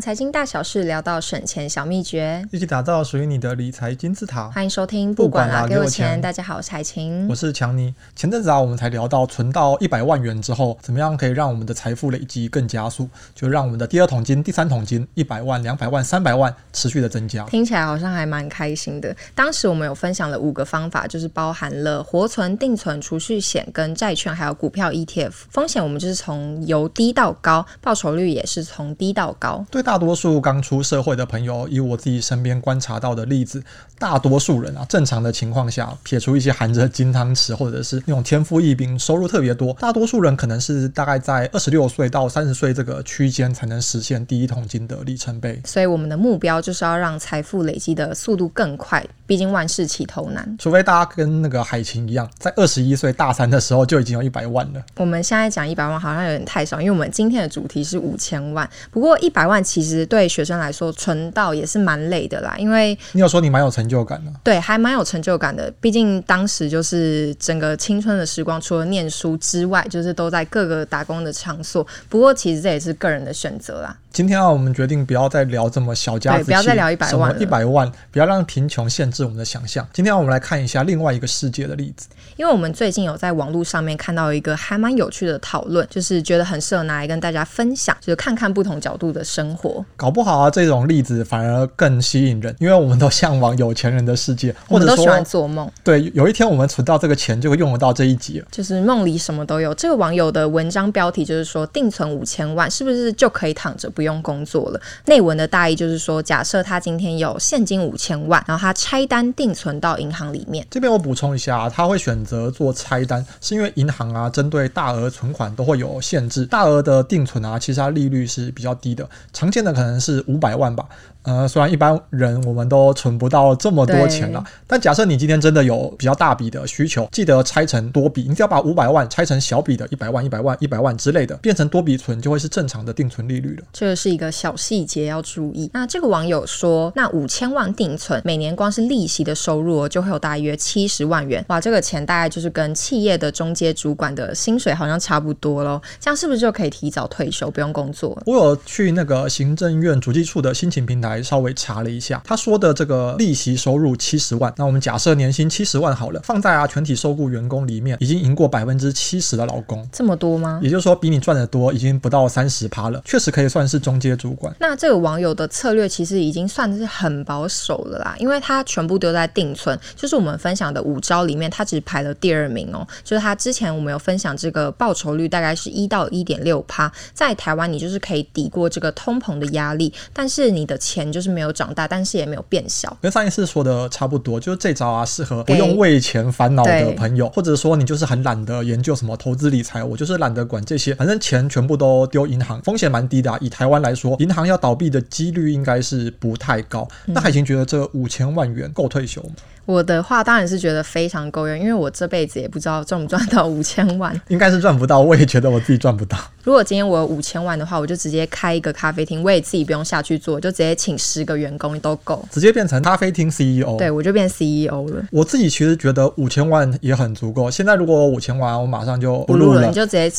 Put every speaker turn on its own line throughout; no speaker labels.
从财经大小事聊到省钱小秘诀，
一起打造属于你的理财金字塔。
欢迎收听，不管啦，给我钱。大家好，我是海晴，
我是强尼。前阵子啊，我们才聊到存到一百万元之后，怎么样可以让我们的财富累积更加速，就让我们的第二桶金、第三桶金，一百万、两百万、三百万持续的增加。
听起来好像还蛮开心的。当时我们有分享了五个方法，就是包含了活存、定存、储蓄险、跟债券，还有股票 ETF。风险我们就是从由低到高，报酬率也是从低到高。
对大多数刚出社会的朋友，以我自己身边观察到的例子，大多数人啊，正常的情况下，撇除一些含着金汤匙或者是那种天赋异禀、收入特别多，大多数人可能是大概在二十六岁到三十岁这个区间才能实现第一桶金的里程碑。
所以我们的目标就是要让财富累积的速度更快，毕竟万事起头难。
除非大家跟那个海琴一样，在二十一岁大三的时候就已经有一百万了。
我们现在讲一百万好像有点太少，因为我们今天的主题是五千万。不过一百万其实对学生来说存到也是蛮累的啦，因为
你有说你蛮有成就感的，
对，还蛮有成就感的。毕竟当时就是整个青春的时光，除了念书之外，就是都在各个打工的场所。不过其实这也是个人的选择啦。
今天啊，我们决定不要再聊这么小家子气，
不要再聊一百万，
一百万，不要让贫穷限制我们的想象。今天我们来看一下另外一个世界的例子，
因为我们最近有在网络上面看到一个还蛮有趣的讨论，就是觉得很适合拿来跟大家分享，就是看看不同角度的生活。
搞不好啊，这种例子反而更吸引人，因为我们都向往有钱人的世界，
或者说喜欢做梦。
对，有一天我们存到这个钱，就会用得到这一集了。
就是梦里什么都有。这个网友的文章标题就是说，定存五千万是不是就可以躺着不用工作了？内文的大意就是说，假设他今天有现金五千万，然后他拆单定存到银行里面。
这边我补充一下，他会选择做拆单，是因为银行啊，针对大额存款都会有限制。大额的定存啊，其实它利率是比较低的，常见现在可能是五百万吧。呃，虽然一般人我们都存不到这么多钱了，但假设你今天真的有比较大笔的需求，记得拆成多笔，你只要把五百万拆成小笔的一百万、一百万、一百万之类的，变成多笔存，就会是正常的定存利率了。
这是一个小细节要注意。那这个网友说，那五千万定存，每年光是利息的收入就会有大约七十万元，哇，这个钱大概就是跟企业的中介主管的薪水好像差不多喽。这样是不是就可以提早退休，不用工作？
我有去那个行政院主计处的薪情平台。还稍微查了一下，他说的这个利息收入七十万，那我们假设年薪七十万好了，放在啊全体受雇员工里面，已经赢过百分之七十的老公，
这么多吗？
也就是说，比你赚的多，已经不到三十趴了，确实可以算是中阶主管。
那这个网友的策略其实已经算是很保守了啦，因为他全部丢在定存，就是我们分享的五招里面，他只排了第二名哦。就是他之前我们有分享这个报酬率大概是一到一点六趴，在台湾你就是可以抵过这个通膨的压力，但是你的钱。就是没有长大，但是也没有变小，
跟上一次说的差不多。就是这招啊，适合不用为钱烦恼的朋友，或者说你就是很懒得研究什么投资理财，我就是懒得管这些，反正钱全部都丢银行，风险蛮低的啊。以台湾来说，银行要倒闭的几率应该是不太高。嗯、那海清觉得这五千万元够退休吗？
我的话当然是觉得非常够用，因为我这辈子也不知道赚不赚到五千万，
应该是赚不到。我也觉得我自己赚不到。
如果今天我有五千万的话，我就直接开一个咖啡厅，我也自己不用下去做，就直接请十个员工都够，
直接变成咖啡厅 CEO。
对，我就变 CEO 了。
我自己其实觉得五千万也很足够。现在如果五千万，我马上就不录了，
你就直接？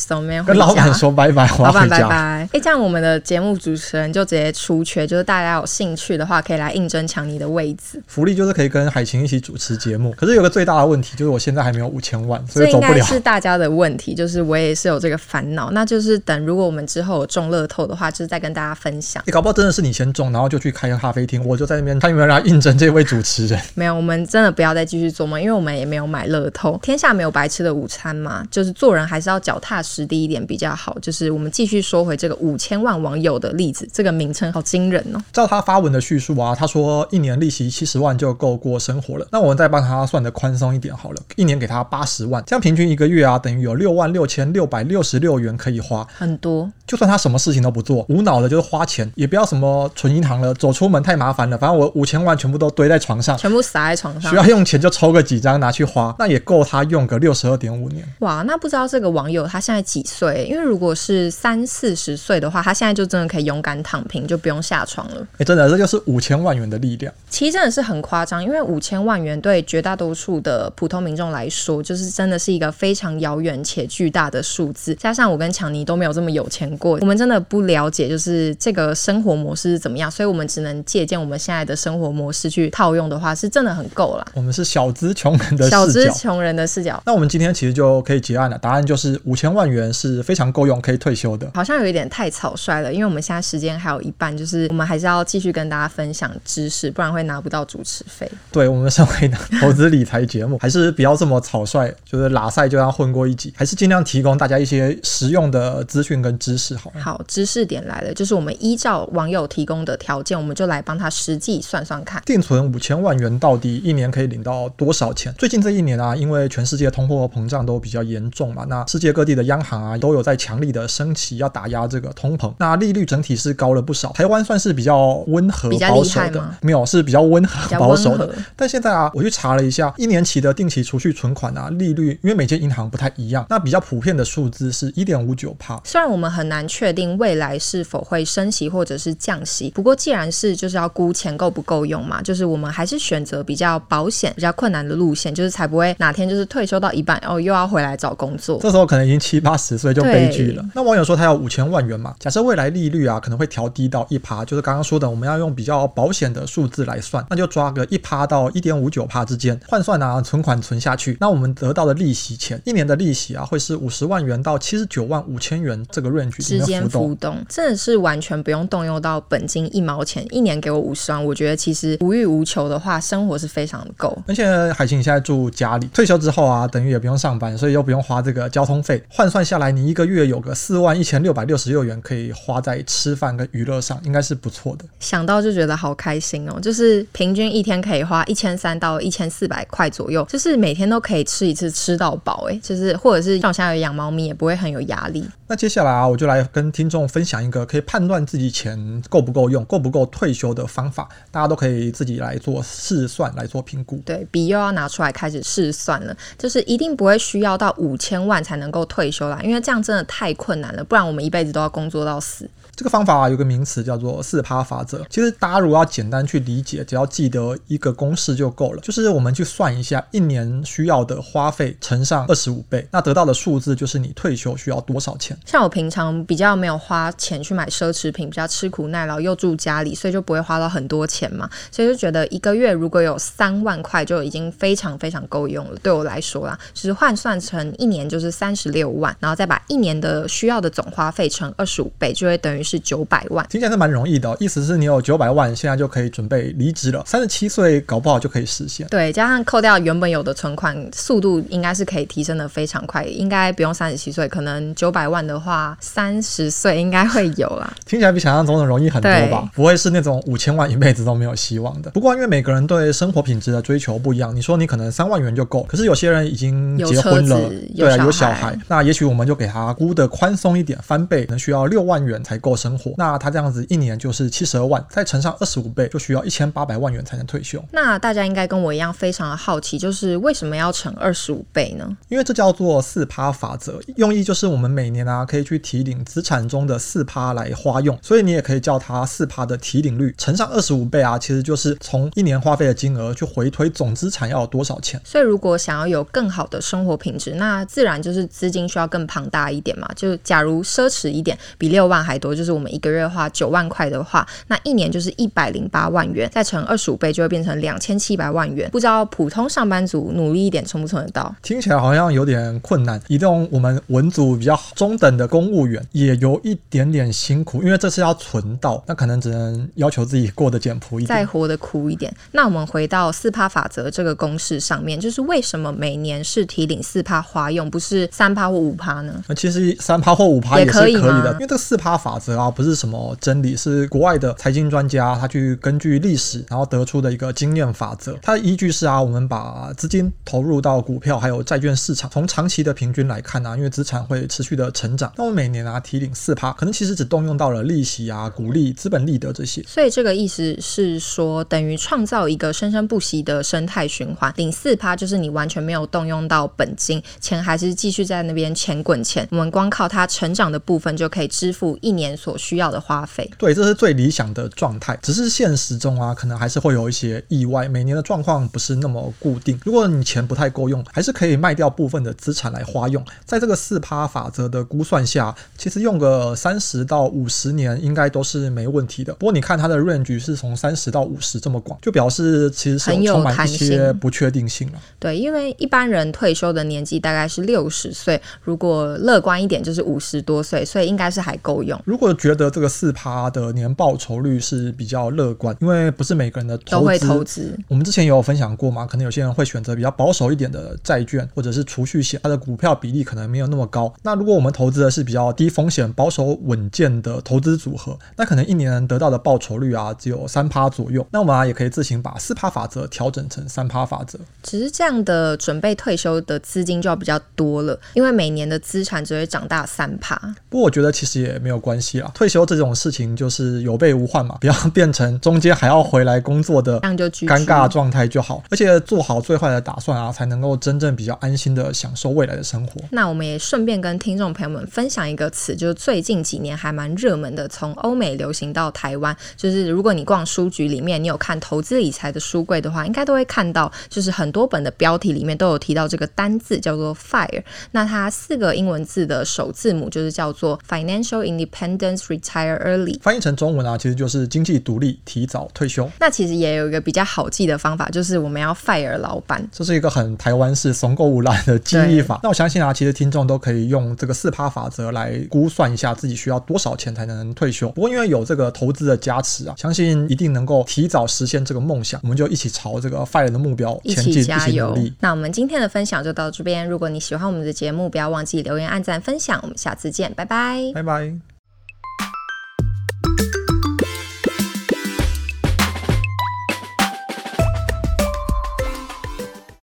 跟老板说拜拜，我要回家。
老板拜拜。哎、欸，这样我们的节目主持人就直接出缺，就是大家有兴趣的话，可以来应征抢你的位置。
福利就是可以跟海琴一起主持节目。可是有个最大的问题，就是我现在还没有五千万，所以走不了。是
大家的问题，就是我也是有这个烦恼。那就是等如果我们之后有中乐透的话，就是再跟大家分享。
你、欸、搞不好真的是你先中，然后就去开个咖啡厅，我就在那边看有没有人来应征这位主持人。
没有，我们真的不要再继续做梦，因为我们也没有买乐透。天下没有白吃的午餐嘛，就是做人还是要脚踏实地一点比较好。就是我们继续说回这个五千万网友的例子，这个名称好惊人哦。
照他发文的叙述啊，他说一年利息七十万就够过生活了。那我们再帮他。算的宽松一点好了，一年给他八十万，这样平均一个月啊，等于有六万六千六百六十六元可以花，
很多。
就算他什么事情都不做，无脑的就是花钱，也不要什么存银行了，走出门太麻烦了。反正我五千万全部都堆在床上，
全部撒在床上，
需要用钱就抽个几张拿去花，那也够他用个六十二点五年。
哇，那不知道这个网友他现在几岁？因为如果是三四十岁的话，他现在就真的可以勇敢躺平，就不用下床了。哎、
欸，真的，这就是五千万元的力量。
其实真的是很夸张，因为五千万元对绝大多数的普通民众来说，就是真的是一个非常遥远且巨大的数字。加上我跟强尼都没有这么有钱过，我们真的不了解，就是这这个生活模式是怎么样，所以我们只能借鉴我们现在的生活模式去套用的话，是真的很够了。
我们是小资穷人的视角，
小资穷人的视角。
那我们今天其实就可以结案了，答案就是五千万元是非常够用，可以退休的。
好像有一点太草率了，因为我们现在时间还有一半，就是我们还是要继续跟大家分享知识，不然会拿不到主持费。
对，我们身为投资理财节目，还是不要这么草率，就是拉赛就要混过一集，还是尽量提供大家一些实用的资讯跟知识好。
好，知识点来了，就是我们依照网友提供的条件，我们就来帮他实际算算看，
定存五千万元到底一年可以领到多少钱？最近这一年啊，因为全世界通货膨胀都比较严重嘛，那世界各地的央行啊都有在强力的升息，要打压这个通膨，那利率整体是高了不少。台湾算是比较温和保守的，没有，是比较温和保守的。但现在啊，我去查了一下，一年期的定期储蓄存款啊，利率因为每间银行不太一样，那比较普遍的数字是一点五九趴。
虽然我们很难确定未来是否会升息或者是降息，不过既然是就是要估钱够不够用嘛，就是我们还是选择比较保险、比较困难的路线，就是才不会哪天就是退休到一半，然哦，又要回来找工作。
这时候可能已经七八十岁就悲剧了。那网友说他要五千万元嘛，假设未来利率啊可能会调低到一趴，就是刚刚说的，我们要用比较保险的数字来算，那就抓个一趴到一点五九趴之间换算啊，存款存下去，那我们得到的利息钱，一年的利息啊会是五十万元到七十九万五千元这个 range
之间浮动，真的是完全不用动用到本金一毛钱，一年给我五十万，我觉得其实无欲无求的话，生活是非常的够。
而且海清你现在住家里，退休之后啊，等于也不用上班，所以又不用花这个交通费，换算下来，你一个月有个四万一千六百六十六元可以花在吃饭跟娱乐上，应该是不错的。
想到就觉得好开心哦，就是平均一天可以花一千三到一千四百块左右，就是每天都可以吃一次吃到饱，哎，就是或者是像我现在有养猫咪，也不会很有压力。
那接下来啊，我就来跟听众分享一个可以判断自己钱够不够用、够不够退休的方法，大家都可以自己来做试算、来做评估。
对，笔又要拿出来开始试算了，就是一定不会需要到五千万才能够退休啦，因为这样真的太困难了，不然我们一辈子都要工作到死。
这个方法，有个名词叫做四趴法则。其实大家如果要简单去理解，只要记得一个公式就够了，就是我们去算一下一年需要的花费乘上二十五倍，那得到的数字就是你退休需要多少钱。
像我平常比较没有花钱去买奢侈品，比较吃苦耐劳，又住家里，所以就不会花到很多钱嘛，所以就觉得一个月如果有三万块就已经非常非常够用了。对我来说啦，就是换算成一年就是三十六万，然后再把一年的需要的总花费乘二十五倍，就会等于是九百万。
听起来是蛮容易的哦，意思是你有九百万，现在就可以准备离职了，三十七岁搞不好就可以实现。
对，加上扣掉原本有的存款，速度应该是可以提升的非常快，应该不用三十七岁，可能九百万的话，三十岁应该会有啦。
听起来比想象中的容易很多吧？不会是那种五千万一辈子都没有希望的。不过因为每个人对生活品质的追求不一样，你说你可能三万元就够，可是有些人已经结婚了，对啊，有小孩，那也许我们就给他估的宽松一点，翻倍，可能需要六万元才够生活。那他这样子一年就是七十二万，再乘上二十五倍，就需要一千八百万元才能退休。
那大家应该跟我一样非常的好奇，就是为什么要乘二十五倍呢？
因为这叫做四趴法则，用意就是我们每年啊可以去提领资产中的四趴来花用，所以你也可以叫它四趴的提领率，乘上二十五倍啊，其实就是从一年花费的金额去回推总资产要有多少钱。
所以如果想要有更好的生活品质，那自然就是资金需要更庞大一点嘛。就假如奢侈一点，比六万还多，就是我们一个月花九万块的话，那一年就是一百零八万元，再乘二十五倍就会变成两千七百万元。不知道普通上班族努力一点存不存得到？
听起来好像有点困难。移动我们文组比较中等的公务员也有一点点辛苦，因为这是要存到，那可能只能要求自己过得简朴一点，
再活得苦一点。那我们回到四趴法则这个公式上面，就是为什么每年是提领四趴花用，不是三趴或五趴呢？
那其实三趴或五趴也是可以的，
以
因为这个四趴法则啊，不是什么真理，是国外的财经专家他去根据历史然后得出的一个经验法则。它的依据是啊，我们把资金投入到股票还有债券市场，从长期的平均来看啊，因为资产会持续的成长，那我们每年啊提领四趴，可能其实只动用到了利息啊、股利、资本利得这些。
所以这个意思是说，等于创造一个生生不息的生态循环。领四趴就是你完全没有动用到本金，钱还是继续在那边钱滚钱。我们光靠它成长的部分就可以支付一年所需要的花费。
对，这是最理想的状态。只是现实中啊，可能还是会有一些意外，每年的状况不是那么固定。如果你钱不太够用，还是可以卖掉部分的资产来花用。在这个四趴法则的估算下，其实用个三十到五十年。应该都是没问题的。不过你看它的 range 是从三十到五十这么广，就表示其实是有充满一些不确定性了。
对，因为一般人退休的年纪大概是六十岁，如果乐观一点就是五十多岁，所以应该是还够用。
如果觉得这个四趴的年报酬率是比较乐观，因为不是每个人的投资
都会投资。
我们之前也有分享过嘛，可能有些人会选择比较保守一点的债券或者是储蓄险，它的股票比例可能没有那么高。那如果我们投资的是比较低风险、保守稳健的投资组合，那可能一年得到的报酬率啊只有三趴左右。那我们啊也可以自行把四趴法则调整成三趴法则。
只是这样的准备退休的资金就要比较多了，因为每年的资产只会长大三趴。
不过我觉得其实也没有关系啊，退休这种事情就是有备无患嘛，不要变成中间还要回来工作的尴尬状态就好。而且做好最坏的打算啊，才能够真正比较安心的享受未来的生活。
那我们也顺便跟听众朋友们分享一个词，就是最近几年还蛮热门的，从欧美流行到台湾，就是如果你逛书局里面，你有看投资理财的书柜的话，应该都会看到，就是很多本的标题里面都有提到这个单字叫做 FIRE。那它四个英文字的首字母就是叫做 Financial Independence Retire Early。
翻译成中文啊，其实就是经济独立，提早退休。
那其实也有一个比较好记的方法，就是我们要 FIRE 老板。
这是一个很台湾式怂购无赖的记忆法。那我相信啊，其实听众都可以用这个四趴法则来估算一下自己需要多少钱才能退休。不过因为有这个投资的加持啊，相信一定能够提早实现这个梦想。我们就一起朝这个 FIRE 的目标前进，
一起加油！那我们今天的分享就到这边。如果你喜欢我们的节目，不要忘记留言、按赞、分享。我们下次见，拜拜，
拜拜。